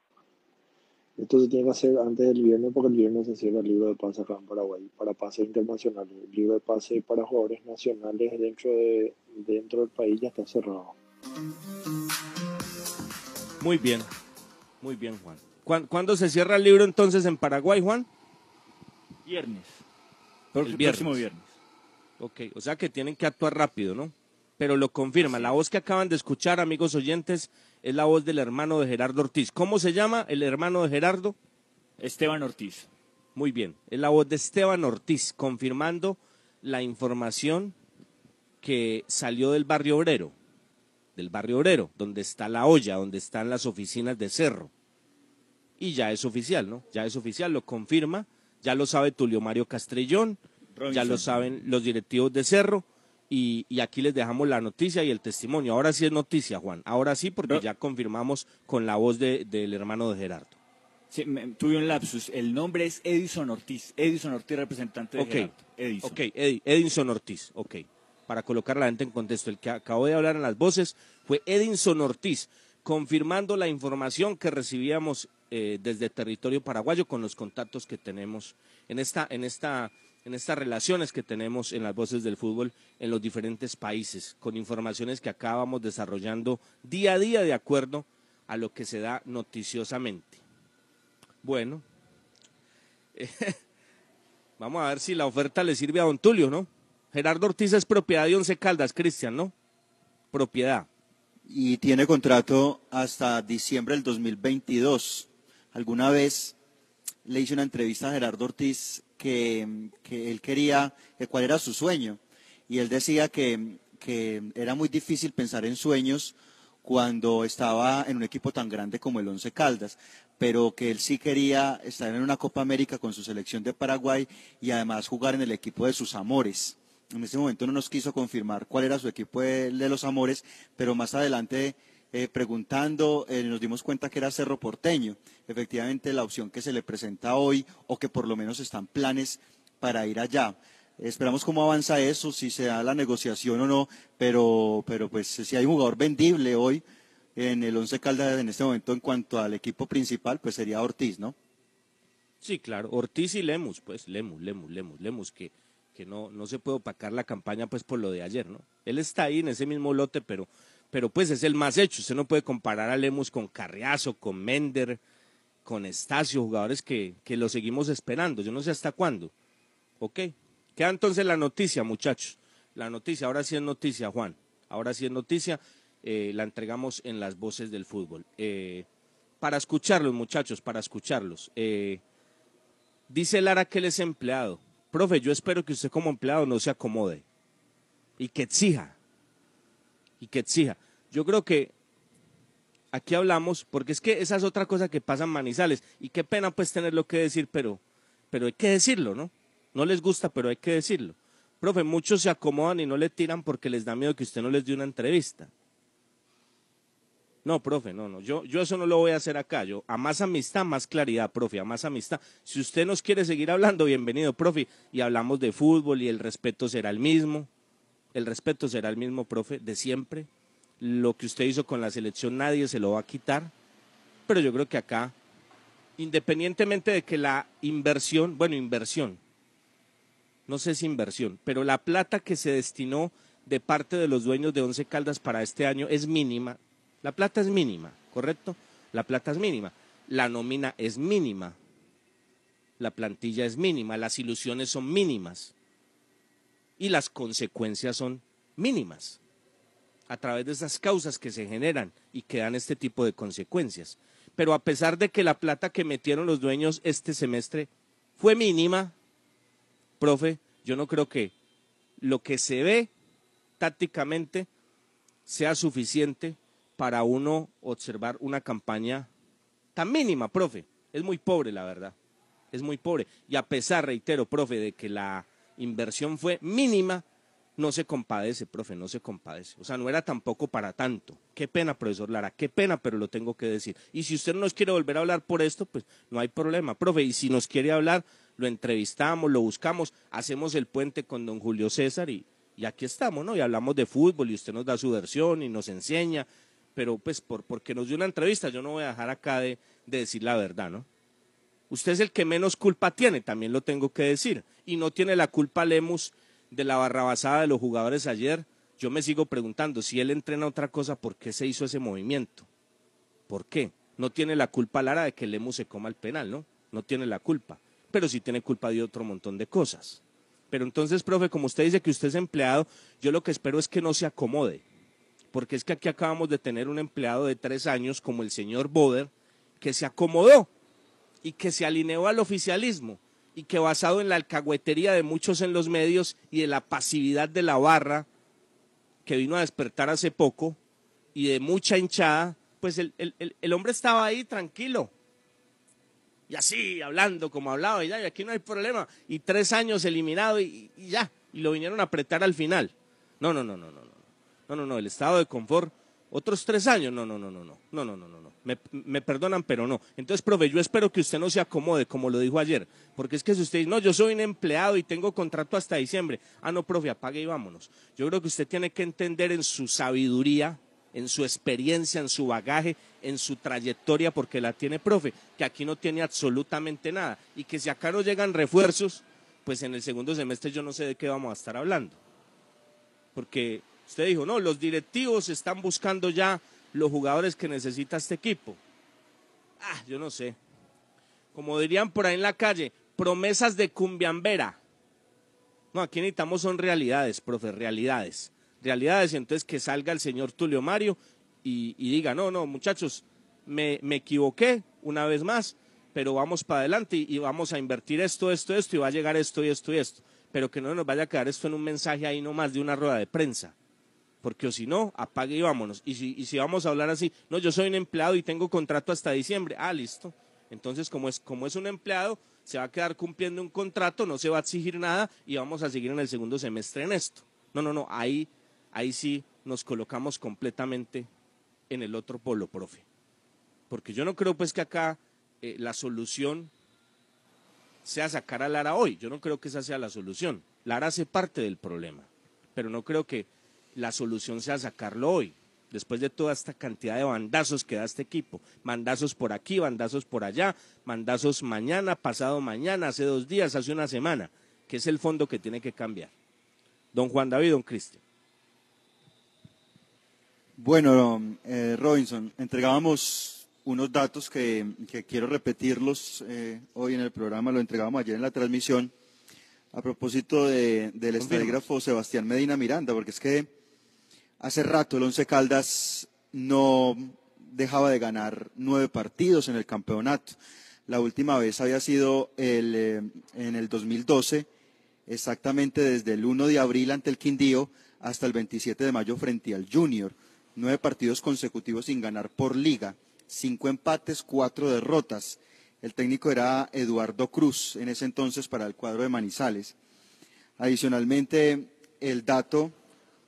Esto se tiene que hacer antes del viernes porque el viernes se cierra el libro de pase acá en Paraguay para pase internacional. El libro de pase para jugadores nacionales dentro, de, dentro del país ya está cerrado. Muy bien, muy bien, Juan. ¿Cuán- ¿Cuándo se cierra el libro entonces en Paraguay, Juan? Viernes. El El próximo viernes. Ok, o sea que tienen que actuar rápido, ¿no? Pero lo confirma. La voz que acaban de escuchar, amigos oyentes, es la voz del hermano de Gerardo Ortiz. ¿Cómo se llama el hermano de Gerardo? Esteban Ortiz. Muy bien, es la voz de Esteban Ortiz, confirmando la información que salió del barrio obrero, del barrio obrero, donde está la olla, donde están las oficinas de Cerro. Y ya es oficial, ¿no? Ya es oficial, lo confirma, ya lo sabe Tulio Mario Castrellón, ya lo saben los directivos de Cerro, y, y aquí les dejamos la noticia y el testimonio. Ahora sí es noticia, Juan, ahora sí, porque ya confirmamos con la voz de- del hermano de Gerardo. Sí, me- tuve un lapsus. El nombre es Edison Ortiz. Edison Ortiz, representante de Ok, Gerardo. Edison. ok, Edi- Edinson Ortiz, ok. Para colocar a la gente en contexto, el que acabó de hablar en las voces fue Edinson Ortiz, confirmando la información que recibíamos eh, desde territorio paraguayo con los contactos que tenemos en esta, en esta, en estas relaciones que tenemos en las voces del fútbol en los diferentes países, con informaciones que acabamos desarrollando día a día de acuerdo a lo que se da noticiosamente. Bueno, <laughs> Vamos a ver si la oferta le sirve a Don Tulio, ¿no? Gerardo Ortiz es propiedad de Once Caldas, Cristian, ¿no? Propiedad. y tiene contrato hasta diciembre del 2022. Alguna vez le hice una entrevista a Gerardo Ortiz que, él quería, que cuál era su sueño. Y él decía que, que era muy difícil pensar en sueños cuando estaba en un equipo tan grande como el Once Caldas, pero que él sí quería estar en una Copa América con su selección de Paraguay y además jugar en el equipo de sus amores. En ese momento no nos quiso confirmar cuál era su equipo de los amores, pero más adelante eh, preguntando eh, nos dimos cuenta que era Cerro Porteño. Efectivamente la opción que se le presenta hoy o que por lo menos están planes para ir allá. Esperamos cómo avanza eso, si se da la negociación o no, pero, pero pues si hay un jugador vendible hoy en el Once Caldas en este momento en cuanto al equipo principal, pues sería Ortiz, ¿no? Sí, claro. Ortiz y Lemus, pues, Lemus, Lemus, Lemus, Lemus, que, que no, no se puede opacar la campaña pues por lo de ayer, ¿no? Él está ahí en ese mismo lote, pero, pero pues es el más hecho. Usted no puede comparar a Lemus con Carriazo, con Mender, con Estacio, jugadores que, que lo seguimos esperando. Yo no sé hasta cuándo. Ok. Queda entonces la noticia, muchachos. La noticia, ahora sí es noticia, Juan. Ahora sí es noticia. eh, la entregamos en las voces del fútbol. Eh, para escucarlos, muchachos, para escucharlos. Eh, dice Lara que él es empleado. Profe, yo espero que usted como empleado no se acomode y que exija. Y que exija. Yo creo que aquí hablamos, porque es que esa es otra cosa que pasa en Manizales. Y qué pena pues tenerlo que decir, pero, pero hay que decirlo, ¿no? No les gusta, pero hay que decirlo. Profe, muchos se acomodan y no le tiran porque les da miedo que usted no les dé una entrevista. No, profe, no, no. Yo, yo eso no lo voy a hacer acá. Yo, a más amistad, más claridad, profe, a más amistad. Si usted nos quiere seguir hablando, bienvenido, profe. Y hablamos de fútbol y el respeto será el mismo. El respeto será el mismo, profe, de siempre. Lo que usted hizo con la selección nadie se lo va a quitar. Pero yo creo que acá, independientemente de que la inversión, bueno, inversión, no sé si inversión, pero la plata que se destinó de parte de los dueños de Once Caldas para este año es mínima. La plata es mínima, ¿correcto? La plata es mínima. La nómina es mínima. La plantilla es mínima. Las ilusiones son mínimas. Y las consecuencias son mínimas. A través de esas causas que se generan y que dan este tipo de consecuencias. Pero a pesar de que la plata que metieron los dueños este semestre fue mínima, profe, yo no creo que lo que se ve tácticamente sea suficiente para uno observar una campaña tan mínima, profe. Es muy pobre, la verdad. Es muy pobre. Y a pesar, reitero, profe, de que la inversión fue mínima, no se compadece, profe, no se compadece. O sea, no era tampoco para tanto. Qué pena, profesor Lara, qué pena, pero lo tengo que decir. Y si usted no nos quiere volver a hablar por esto, pues no hay problema, profe. Y si nos quiere hablar, lo entrevistamos, lo buscamos, hacemos el puente con don Julio César y, y aquí estamos, ¿no? Y hablamos de fútbol y usted nos da su versión y nos enseña, pero pues por, porque nos dio una entrevista, yo no voy a dejar acá de, de decir la verdad, ¿no? Usted es el que menos culpa tiene, también lo tengo que decir. Y no tiene la culpa Lemus de la barrabasada de los jugadores ayer. Yo me sigo preguntando, si él entrena otra cosa, ¿por qué se hizo ese movimiento? ¿Por qué? No tiene la culpa Lara de que Lemus se coma el penal, ¿no? No tiene la culpa. Pero sí tiene culpa de otro montón de cosas. Pero entonces, profe, como usted dice que usted es empleado, yo lo que espero es que no se acomode. Porque es que aquí acabamos de tener un empleado de tres años como el señor Boder, que se acomodó y que se alineó al oficialismo y que basado en la alcahuetería de muchos en los medios y de la pasividad de la barra que vino a despertar hace poco y de mucha hinchada, pues el, el- el- hombre estaba ahí tranquilo. Y así, hablando como hablaba, y ya, y aquí no hay problema. Y tres años eliminado y, ya, y lo vinieron a apretar al final. No, no, no, no, no, no. No, no, no, el estado de confort, otros tres años, no, no, no, no, no, no, no, no, no. Me, perdonan, pero no. Entonces, profe, yo espero que usted no se acomode, como lo dijo ayer, porque es que si usted dice, no, yo soy un empleado y tengo contrato hasta diciembre, ah, no, profe, apague y vámonos. Yo creo que usted tiene que entender en su sabiduría, en su experiencia, en su bagaje, en su trayectoria, porque la tiene, profe, que aquí no tiene absolutamente nada, y que si acá no llegan refuerzos, pues en el segundo semestre yo no sé de qué vamos a estar hablando porque usted dijo, no, los directivos están buscando ya los jugadores que necesita este equipo. Ah, yo no sé. Como dirían por ahí en la calle, promesas de cumbiambera. No, aquí necesitamos son realidades, profe, realidades. Realidades, y entonces que salga el señor Tulio Mario y, diga, no, no, muchachos, me, me equivoqué una vez más, pero vamos para adelante y, y vamos a invertir esto, esto, esto, y va a llegar esto y esto y esto. Pero que no nos vaya a quedar esto en un mensaje ahí nomás de una rueda de prensa. Porque o si no, apague y vámonos. Y si, vamos a hablar así, no, yo soy un empleado y tengo contrato hasta diciembre. Ah, listo. Entonces, como es, como es un empleado, se va a quedar cumpliendo un contrato, no se va a exigir nada y vamos a seguir en el segundo semestre en esto. No, no, no, ahí, ahí sí nos colocamos completamente en el otro polo, profe. Porque yo no creo pues que acá eh, la solución sea sacar a Lara hoy. Yo no creo que esa sea la solución. Lara hace parte del problema, pero no creo que la solución sea sacarlo hoy. Después de toda esta cantidad de bandazos que da este equipo, bandazos por aquí, bandazos por allá, bandazos mañana, pasado mañana, hace dos días, hace una semana, que es el fondo que tiene que cambiar. Don Juan David, don Cristian. Bueno, eh, Robinson, entregábamos unos datos que, que quiero repetirlos eh, hoy en el programa, lo entregábamos ayer en la transmisión, a propósito de- del estadígrafo Sebastián Medina Miranda, porque es que hace rato el Once Caldas no dejaba de ganar nueve partidos en el campeonato. La última vez había sido el, eh, en el 2012, exactamente desde el 1 de abril ante el Quindío hasta el 27 de mayo frente al Junior. Nueve partidos consecutivos sin ganar por liga, cinco empates, cuatro derrotas. El técnico era Eduardo Cruz en ese entonces para el cuadro de Manizales. Adicionalmente, el dato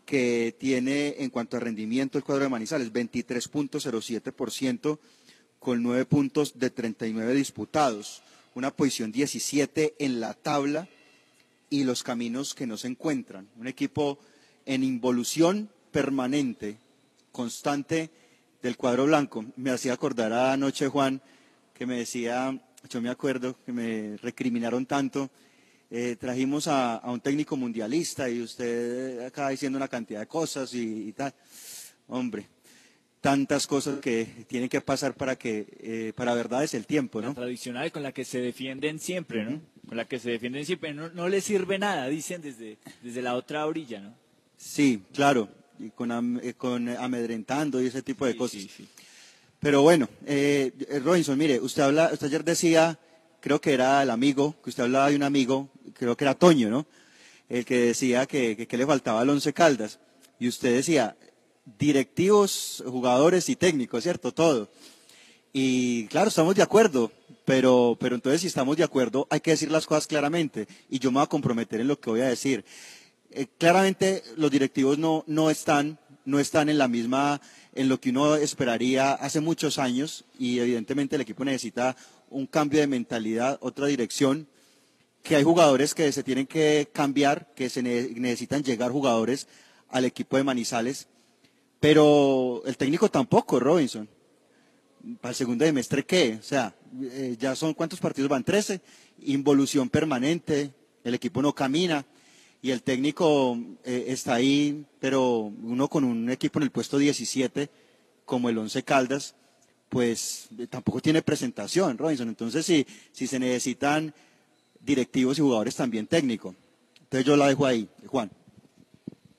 que tiene en cuanto a rendimiento el cuadro de Manizales, 23.07% con nueve puntos de 39 disputados, una posición 17 en la tabla y los caminos que no se encuentran. Un equipo en involución permanente, constante del cuadro blanco. Me hacía acordar anoche, Juan, que me decía, yo me acuerdo que me recriminaron tanto, eh, trajimos a, a un técnico mundialista y usted acaba diciendo una cantidad de cosas y, y tal. Hombre, tantas cosas que tienen que pasar para que, eh, para verdad es el tiempo, ¿no? La tradicional con la que se defienden siempre, ¿no? Con la que se defienden siempre. No, no les sirve nada, dicen desde, desde la otra orilla, ¿no? Sí, claro, y con, am- eh, con eh, amedrentando y ese tipo de cosas. Pero bueno, eh, eh, Robinson, mire, usted habla, usted ayer decía, creo que era el amigo, que usted hablaba de un amigo, creo que era Toño, ¿no? El que decía que, que, le faltaba al Once Caldas. Y usted decía, directivos, jugadores y técnicos, ¿cierto? Todo. Y claro, estamos de acuerdo, pero, pero entonces si estamos de acuerdo hay que decir las cosas claramente y yo me voy a comprometer en lo que voy a decir. Eh, claramente los directivos no, no, están, no están en la misma, en lo que uno esperaría hace muchos años y evidentemente el equipo necesita un cambio de mentalidad, otra dirección, que hay jugadores que se tienen que cambiar, que se ne- necesitan llegar jugadores al equipo de Manizales, pero el técnico tampoco, Robinson para el segundo semestre, ¿qué? O sea, eh, ya son cuántos partidos van 13, involución permanente, el equipo no camina y el técnico eh, está ahí, pero uno con un equipo en el puesto 17 como el Once Caldas, pues eh, tampoco tiene presentación, Robinson. Entonces, si, si se necesitan directivos y jugadores también técnicos. Entonces yo la dejo ahí, Juan.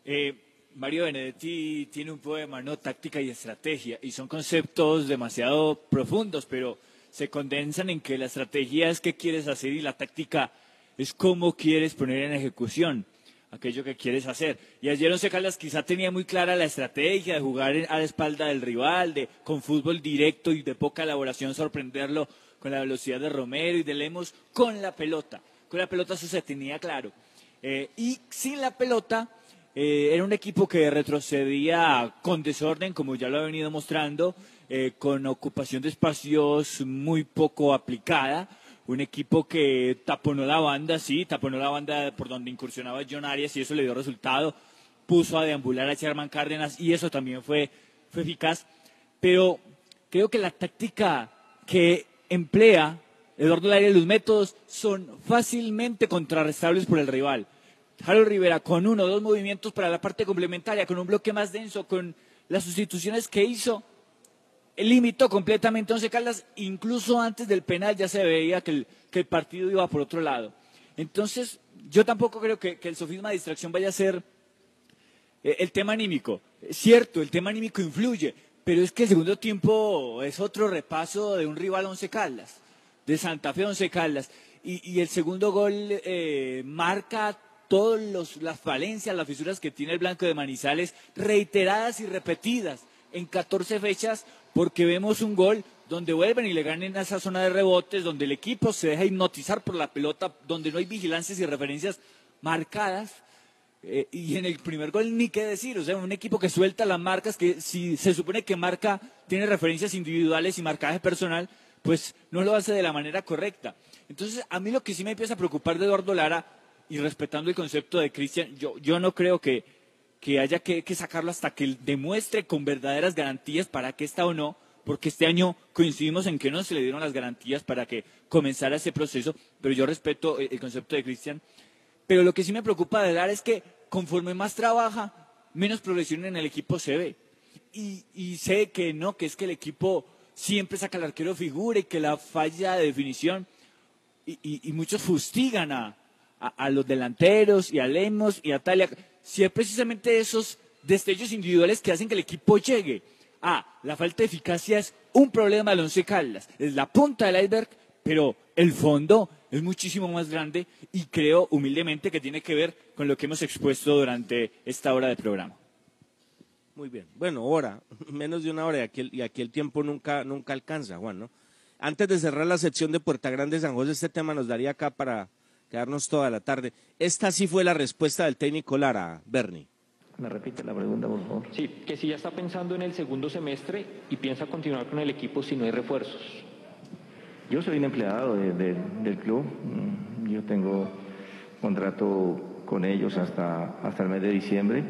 Eh, Mario Benedetti tiene un poema, ¿no? Táctica y estrategia, y son conceptos demasiado profundos, pero se condensan en que la estrategia es qué quieres hacer y la táctica es cómo quieres poner en ejecución aquello que quieres hacer. Y ayer Once Caldas quizá tenía muy clara la estrategia de jugar a la espalda del rival, de con fútbol directo y de poca elaboración sorprenderlo con la velocidad de Romero y de Lemos con la pelota. Con la pelota eso se tenía claro. Eh, y sin la pelota eh, era un equipo que retrocedía con desorden, como ya lo ha venido mostrando, eh, con ocupación de espacios muy poco aplicada. Un equipo que taponó la banda, sí, taponó la banda por donde incursionaba John Arias y eso le dio resultado. Puso a deambular a Sherman Cárdenas y eso también fue, fue eficaz. Pero creo que la táctica que emplea Eduardo y los métodos son fácilmente contrarrestables por el rival. Harold Rivera con uno o dos movimientos para la parte complementaria, con un bloque más denso, con las sustituciones que hizo, limitó completamente Once Caldas, incluso antes del penal ya se veía que el, partido iba por otro lado. Entonces, yo tampoco creo que, el sofisma de distracción vaya a ser eh, el tema anímico. Cierto, el tema anímico influye, pero es que el segundo tiempo es otro repaso de un rival Once Caldas, de Santa Fe Once Caldas. Y, y el segundo gol eh, marca todas las falencias, las fisuras que tiene el Blanco de Manizales, reiteradas y repetidas en 14 fechas, porque vemos un gol donde vuelven y le ganan a esa zona de rebotes, donde el equipo se deja hipnotizar por la pelota, donde no hay vigilancias y referencias marcadas. Eh, y en el primer gol ni qué decir, o sea, un equipo que suelta las marcas, que si se supone que marca, tiene referencias individuales y marcaje personal, pues no lo hace de la manera correcta. Entonces, a mí lo que sí me empieza a preocupar de Eduardo Lara y respetando el concepto de Cristian, yo, yo no creo que, que haya que, que, sacarlo hasta que demuestre con verdaderas garantías para qué está o no, porque este año coincidimos en que no se le dieron las garantías para que comenzara ese proceso, pero yo respeto el, el concepto de Cristian. Pero lo que sí me preocupa de dar es que conforme más trabaja, menos progresión en el equipo se ve. Y, sé que no, que es que el equipo siempre saca al arquero figura y que la falla de definición, y, muchos fustigan a, los delanteros y a Lemos y a Talia, si es precisamente esos destellos individuales que hacen que el equipo llegue. Ah, la falta de eficacia es un problema del Once Caldas, es la punta del iceberg, pero el fondo es muchísimo más grande y creo humildemente que tiene que ver con lo que hemos expuesto durante esta hora de programa. Muy bien, bueno, hora, <laughs> menos de una hora y aquí el, y aquí el tiempo nunca, nunca alcanza, Juan, ¿no? Antes de cerrar la sección de Puerta Grande San José, este tema nos daría acá para quedarnos toda la tarde. Esta sí fue la respuesta del técnico Lara, Bernie. Me repite la pregunta, por favor. Sí, que si ya está pensando en el segundo semestre y piensa continuar con el equipo si no hay refuerzos. Yo soy un empleado de, de, del club. Yo tengo contrato con ellos hasta, hasta el mes de diciembre.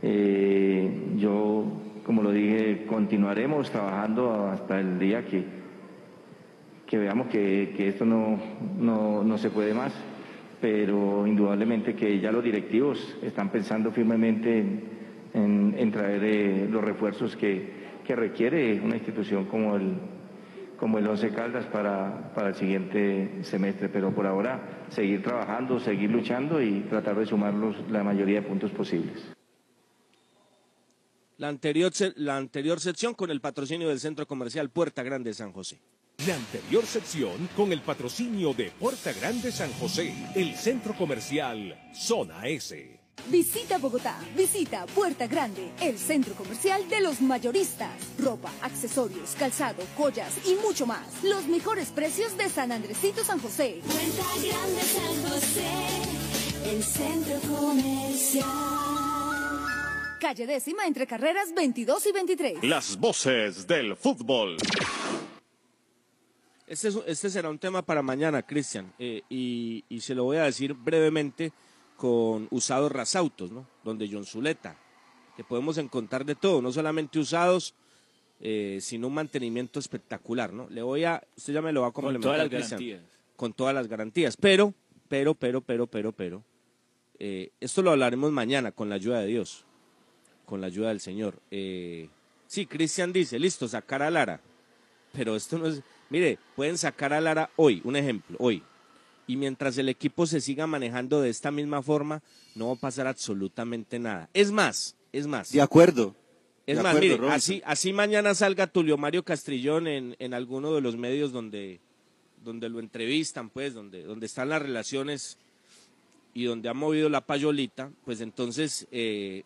Eh, yo, como lo dije, continuaremos trabajando hasta el día que, que veamos que, que esto no, no, no, se puede más, pero indudablemente que ya los directivos están pensando firmemente en, en, en traer eh, los refuerzos que, que, requiere una institución como el, como el Once Caldas para, para el siguiente semestre, pero por ahora seguir trabajando, seguir luchando y tratar de sumar los, la mayoría de puntos posibles. La anterior, la anterior sección con el patrocinio del Centro Comercial Puerta Grande San José. La anterior sección con el patrocinio de Puerta Grande San José, el centro comercial Zona S. Visita Bogotá, visita Puerta Grande, el centro comercial de los mayoristas. Ropa, accesorios, calzado, joyas y mucho más. Los mejores precios de San Andresito San José. Puerta Grande San José, el centro comercial. Calle décima entre carreras 22 y 23. Las voces del fútbol. Este, es, este será un tema para mañana, Cristian, eh, y, y, se lo voy a decir brevemente con usados rasautos, ¿no? Donde John Zuleta, que podemos encontrar de todo, no solamente usados, eh, sino un mantenimiento espectacular, ¿no? Le voy a, usted ya me lo va a complementar. todas las garantías. Con todas las garantías, pero, pero, pero, pero, pero, pero, eh, esto lo hablaremos mañana con la ayuda de Dios, con la ayuda del Señor. Eh, sí, Cristian dice, listo, sacar a Lara, pero esto no es, mire, pueden sacar a Lara hoy, un ejemplo, hoy, y mientras el equipo se siga manejando de esta misma forma, no va a pasar absolutamente nada. Es más, es más. De acuerdo. Es De más, acuerdo, mire, así, así mañana salga Tulio Mario Castrillón en, en alguno de los medios donde, donde lo entrevistan, pues, donde, donde están las relaciones y donde ha movido la payolita, pues entonces, eh,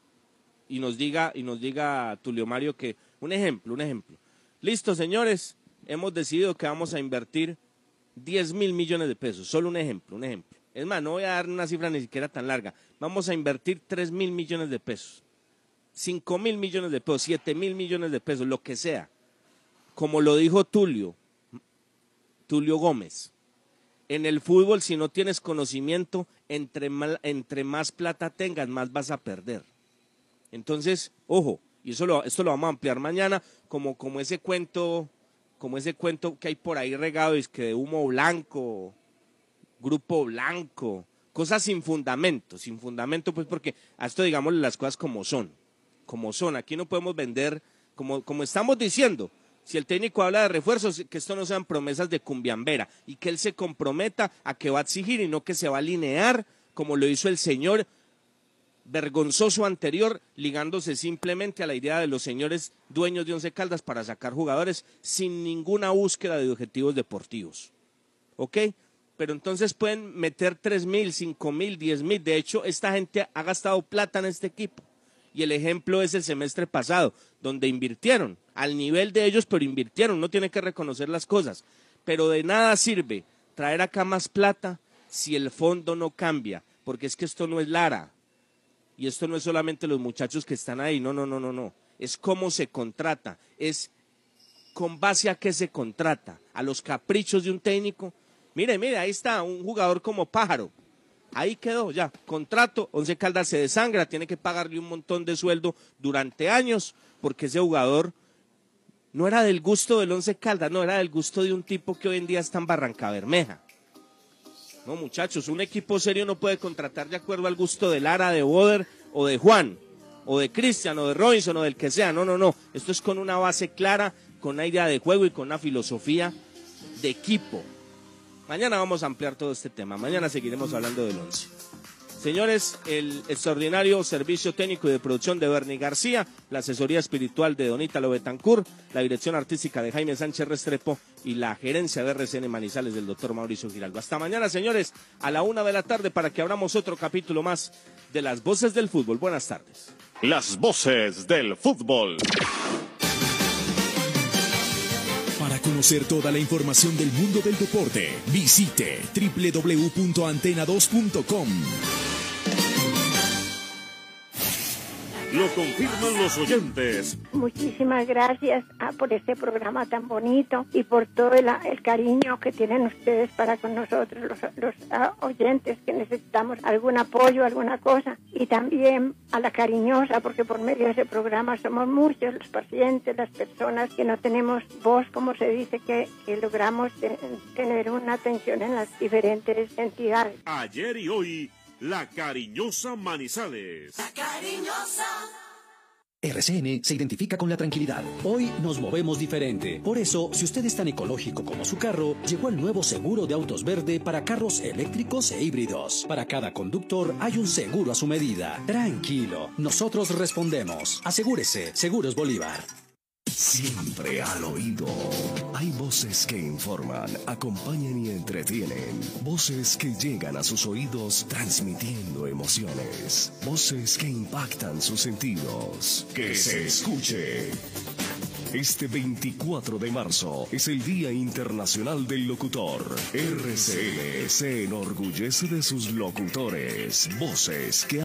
y nos diga, y nos diga Tulio Mario que, un ejemplo, un ejemplo. Listo, señores, hemos decidido que vamos a invertir 10 mil millones de pesos, solo un ejemplo, un ejemplo. Es más, no voy a dar una cifra ni siquiera tan larga. Vamos a invertir 3 mil millones de pesos, 5 mil millones de pesos, 7 mil millones de pesos, lo que sea. Como lo dijo Tulio, Tulio Gómez. En el fútbol, si no tienes conocimiento, entre, entre más plata tengas, más vas a perder. Entonces, ojo, y eso lo, esto lo vamos a ampliar mañana, como, como ese cuento, como ese cuento que hay por ahí regado, es que de humo blanco, grupo blanco, cosas sin fundamento, sin fundamento, pues porque a esto digámosle las cosas como son, como son. Aquí no podemos vender, como, como estamos diciendo, si el técnico habla de refuerzos, que esto no sean promesas de cumbiambera y que él se comprometa a que va a exigir y no que se va a alinear como lo hizo el señor vergonzoso anterior, ligándose simplemente a la idea de los señores dueños de Once Caldas para sacar jugadores sin ninguna búsqueda de objetivos deportivos. ¿Ok? Pero entonces pueden meter tres mil, cinco mil, diez mil. De hecho, esta gente ha gastado plata en este equipo. Y el ejemplo es el semestre pasado, donde invirtieron al nivel de ellos, pero invirtieron. No tiene que reconocer las cosas. Pero de nada sirve traer acá más plata si el fondo no cambia. Porque es que esto no es Lara. Y esto no es solamente los muchachos que están ahí. No, no, no, no, no. Es cómo se contrata. Es con base a qué se contrata. A los caprichos de un técnico. Mire, mire, ahí está un jugador como Pájaro. Ahí quedó ya. Contrato, Once Caldas se desangra, tiene que pagarle un montón de sueldo durante años, porque ese jugador no era del gusto del Once Caldas, no era del gusto de un tipo que hoy en día está en Barranca Bermeja. No, muchachos, un equipo serio no puede contratar de acuerdo al gusto de Lara, de Boder o de Juan, o de Cristian, o de Robinson, o del que sea. No, no, no. Esto es con una base clara, con una idea de juego y con una filosofía de equipo. Mañana vamos a ampliar todo este tema. Mañana seguiremos hablando del once. Señores, el extraordinario servicio técnico y de producción de Bernie García, la asesoría espiritual de Donita Betancourt, la dirección artística de Jaime Sánchez Restrepo y la gerencia de RCN Manizales del doctor Mauricio Giraldo. Hasta mañana, señores, a la una de la tarde para que abramos otro capítulo más de las voces del fútbol. Buenas tardes. Las voces del fútbol. Para conocer toda la información del mundo del deporte, visite www.antena2.com. Lo confirman los oyentes. Muchísimas gracias ah, por este programa tan bonito y por todo el, el cariño que tienen ustedes para con nosotros, los, los, ah, oyentes que necesitamos algún apoyo, alguna cosa. Y también a la cariñosa, porque por medio de ese programa somos muchos los pacientes, las personas que no tenemos voz, como se dice, que, que logramos te- tener una atención en las diferentes entidades. Ayer y hoy, la cariñosa Manizales. Cariñosa. RCN se identifica con la tranquilidad. Hoy nos movemos diferente. Por eso, si usted es tan ecológico como su carro, llegó el nuevo seguro de autos verde para carros eléctricos e híbridos. Para cada conductor hay un seguro a su medida. Tranquilo, nosotros respondemos. Asegúrese, Seguros Bolívar. Siempre al oído. Hay voces que informan, acompañan y entretienen. Voces que llegan a sus oídos transmitiendo emociones. Voces que impactan sus sentidos. Que se escuche. Este 24 de marzo es el Día Internacional del Locutor. RCN se enorgullece de sus locutores. Voces que